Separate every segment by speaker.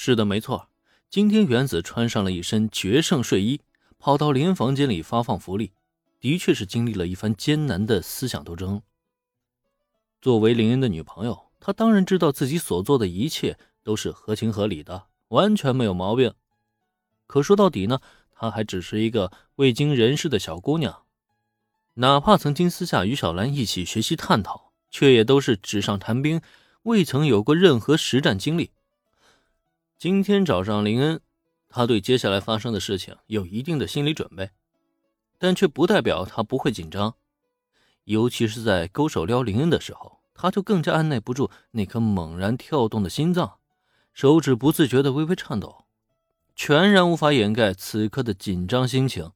Speaker 1: 是的，没错。今天原子穿上了一身决胜睡衣，跑到林房间里发放福利，的确是经历了一番艰难的思想斗争。作为林恩的女朋友，她当然知道自己所做的一切都是合情合理的，完全没有毛病。可说到底呢，她还只是一个未经人事的小姑娘，哪怕曾经私下与小兰一起学习探讨，却也都是纸上谈兵，未曾有过任何实战经历。今天找上林恩，他对接下来发生的事情有一定的心理准备，但却不代表他不会紧张。尤其是在勾手撩林恩的时候，他就更加按耐不住那颗猛然跳动的心脏，手指不自觉的微微颤抖，全然无法掩盖此刻的紧张心情。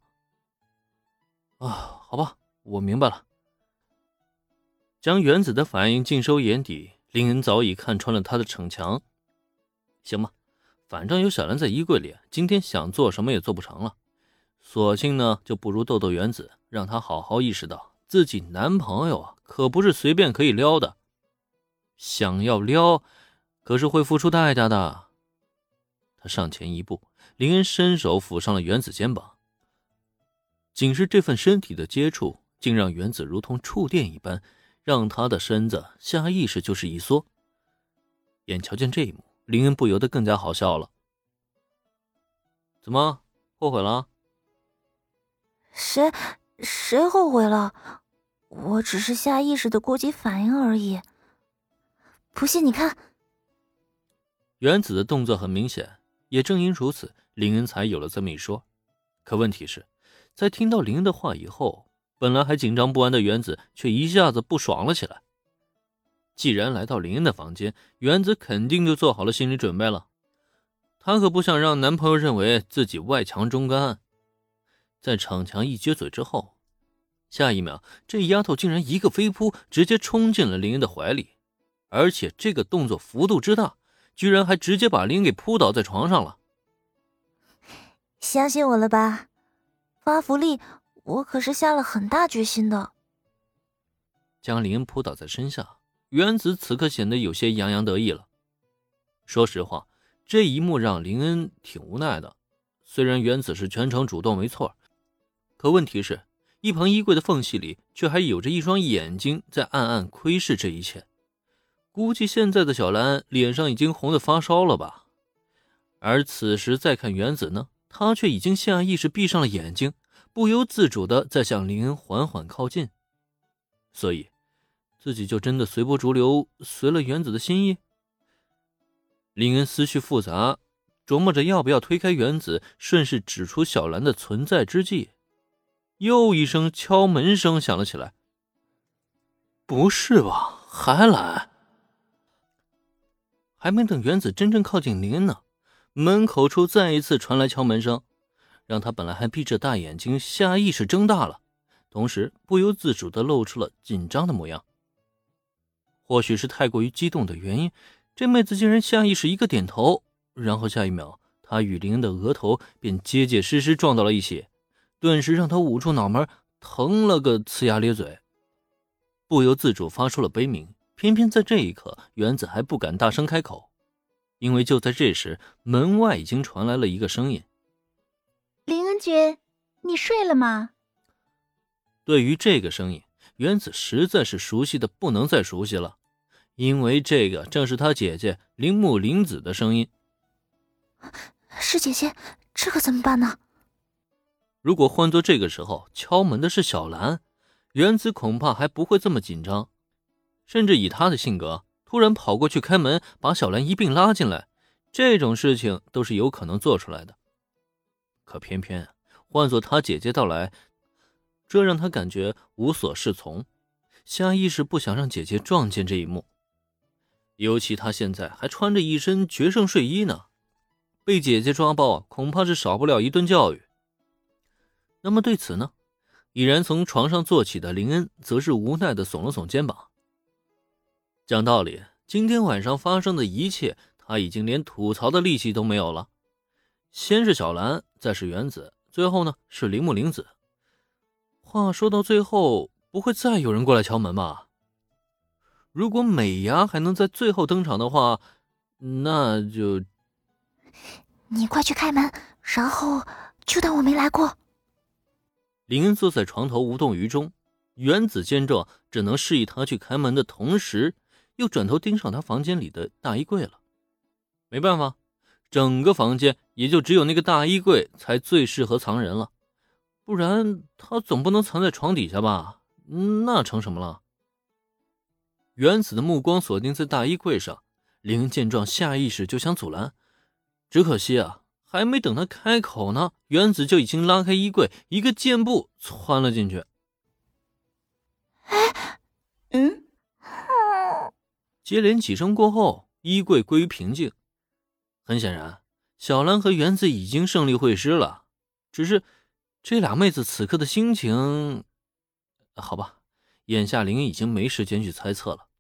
Speaker 1: 啊，好吧，我明白了。将原子的反应尽收眼底，林恩早已看穿了他的逞强。行吧。反正有小兰在衣柜里，今天想做什么也做不成了，索性呢就不如逗逗原子，让他好好意识到自己男朋友啊可不是随便可以撩的，想要撩，可是会付出代价的。他上前一步，林恩伸手抚上了原子肩膀，仅是这份身体的接触，竟让原子如同触电一般，让他的身子下意识就是一缩。眼瞧见这一幕。林恩不由得更加好笑了。怎么后悔了？
Speaker 2: 谁谁后悔了？我只是下意识的过激反应而已。不信你看。
Speaker 1: 原子的动作很明显，也正因如此，林恩才有了这么一说。可问题是，在听到林恩的话以后，本来还紧张不安的原子却一下子不爽了起来。既然来到林恩的房间，原子肯定就做好了心理准备了。她可不想让男朋友认为自己外强中干。在逞强一撅嘴之后，下一秒，这丫头竟然一个飞扑，直接冲进了林恩的怀里，而且这个动作幅度之大，居然还直接把林恩给扑倒在床上了。
Speaker 2: 相信我了吧？发福利，我可是下了很大决心的。
Speaker 1: 将林恩扑倒在身下。原子此刻显得有些洋洋得意了。说实话，这一幕让林恩挺无奈的。虽然原子是全程主动，没错，可问题是，一旁衣柜的缝隙里却还有着一双眼睛在暗暗窥视这一切。估计现在的小兰脸上已经红的发烧了吧？而此时再看原子呢，他却已经下意识闭上了眼睛，不由自主的在向林恩缓缓靠近。所以。自己就真的随波逐流，随了原子的心意。林恩思绪复杂，琢磨着要不要推开原子，顺势指出小兰的存在之际，又一声敲门声响了起来。不是吧，还来？还没等原子真正靠近林恩呢，门口处再一次传来敲门声，让他本来还闭着大眼睛下意识睁大了，同时不由自主的露出了紧张的模样。或许是太过于激动的原因，这妹子竟然下意识一个点头，然后下一秒，她与林恩的额头便结结实实撞到了一起，顿时让她捂住脑门，疼了个呲牙咧嘴，不由自主发出了悲鸣。偏偏在这一刻，原子还不敢大声开口，因为就在这时，门外已经传来了一个声音：“
Speaker 3: 林恩君，你睡了吗？”
Speaker 1: 对于这个声音，原子实在是熟悉的不能再熟悉了。因为这个正是他姐姐铃木玲子的声音。
Speaker 2: 是姐姐，这可怎么办呢？
Speaker 1: 如果换做这个时候敲门的是小兰，原子恐怕还不会这么紧张，甚至以他的性格，突然跑过去开门，把小兰一并拉进来，这种事情都是有可能做出来的。可偏偏换做他姐姐到来，这让他感觉无所适从，下意识不想让姐姐撞见这一幕。尤其他现在还穿着一身决胜睡衣呢，被姐姐抓包，恐怕是少不了一顿教育。那么对此呢，已然从床上坐起的林恩则是无奈的耸了耸肩膀。讲道理，今天晚上发生的一切，他已经连吐槽的力气都没有了。先是小兰，再是原子，最后呢是铃木玲子。话说到最后，不会再有人过来敲门吧？如果美伢还能在最后登场的话，那就
Speaker 2: 你快去开门，然后就当我没来过。
Speaker 1: 林恩坐在床头无动于衷，原子见状，只能示意他去开门的同时，又转头盯上他房间里的大衣柜了。没办法，整个房间也就只有那个大衣柜才最适合藏人了，不然他总不能藏在床底下吧？那成什么了？原子的目光锁定在大衣柜上，林恩见状，下意识就想阻拦，只可惜啊。还没等他开口呢，原子就已经拉开衣柜，一个箭步窜了进去。
Speaker 2: 哎，嗯，
Speaker 1: 接连几声过后，衣柜归于平静。很显然，小兰和原子已经胜利会师了。只是，这俩妹子此刻的心情……好吧，眼下林已经没时间去猜测了。